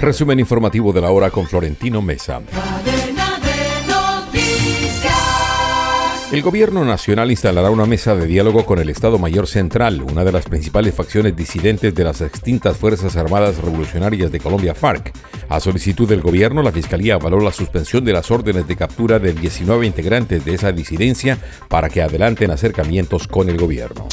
Resumen informativo de la hora con Florentino Mesa. El gobierno nacional instalará una mesa de diálogo con el Estado Mayor Central, una de las principales facciones disidentes de las extintas Fuerzas Armadas Revolucionarias de Colombia, FARC. A solicitud del gobierno, la Fiscalía avaló la suspensión de las órdenes de captura de 19 integrantes de esa disidencia para que adelanten acercamientos con el gobierno.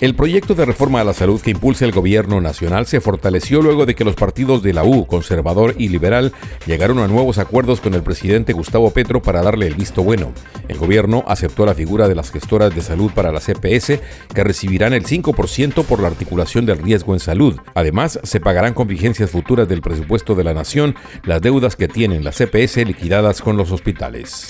El proyecto de reforma a la salud que impulsa el gobierno nacional se fortaleció luego de que los partidos de la U, conservador y liberal, llegaron a nuevos acuerdos con el presidente Gustavo Petro para darle el visto bueno. El gobierno aceptó la figura de las gestoras de salud para la CPS, que recibirán el 5% por la articulación del riesgo en salud. Además, se pagarán con vigencias futuras del presupuesto de la nación las deudas que tienen la CPS liquidadas con los hospitales.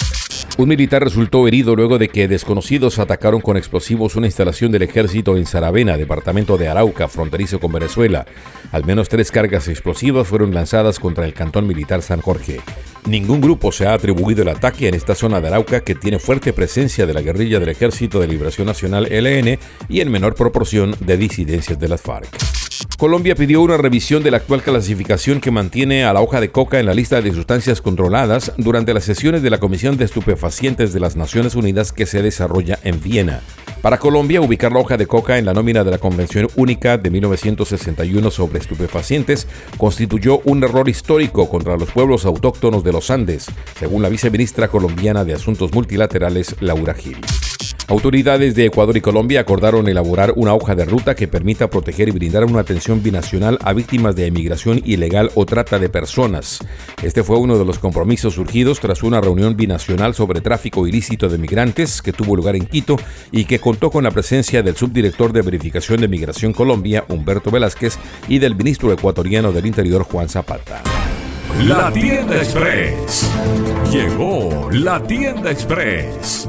Un militar resultó herido luego de que desconocidos atacaron con explosivos una instalación del ejército en Saravena, departamento de Arauca, fronterizo con Venezuela. Al menos tres cargas explosivas fueron lanzadas contra el cantón militar San Jorge. Ningún grupo se ha atribuido el ataque en esta zona de Arauca que tiene fuerte presencia de la guerrilla del Ejército de Liberación Nacional LN y en menor proporción de disidencias de las FARC. Colombia pidió una revisión de la actual clasificación que mantiene a la hoja de coca en la lista de sustancias controladas durante las sesiones de la Comisión de Estupefacientes de las Naciones Unidas que se desarrolla en Viena. Para Colombia, ubicar la hoja de coca en la nómina de la Convención Única de 1961 sobre estupefacientes constituyó un error histórico contra los pueblos autóctonos de los Andes, según la viceministra colombiana de Asuntos Multilaterales, Laura Gil. Autoridades de Ecuador y Colombia acordaron elaborar una hoja de ruta que permita proteger y brindar una atención binacional a víctimas de emigración ilegal o trata de personas. Este fue uno de los compromisos surgidos tras una reunión binacional sobre tráfico ilícito de migrantes que tuvo lugar en Quito y que contó con la presencia del subdirector de Verificación de Migración Colombia, Humberto Velázquez, y del ministro ecuatoriano del Interior, Juan Zapata. La tienda express. Llegó la tienda express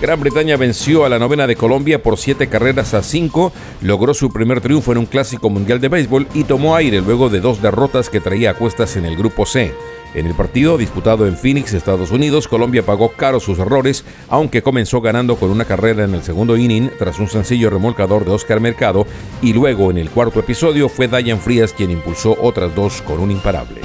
Gran Bretaña venció a la novena de Colombia por siete carreras a cinco, logró su primer triunfo en un clásico mundial de béisbol y tomó aire luego de dos derrotas que traía a cuestas en el grupo C. En el partido disputado en Phoenix, Estados Unidos, Colombia pagó caro sus errores, aunque comenzó ganando con una carrera en el segundo inning tras un sencillo remolcador de Oscar Mercado y luego en el cuarto episodio fue Dayan Frías quien impulsó otras dos con un imparable.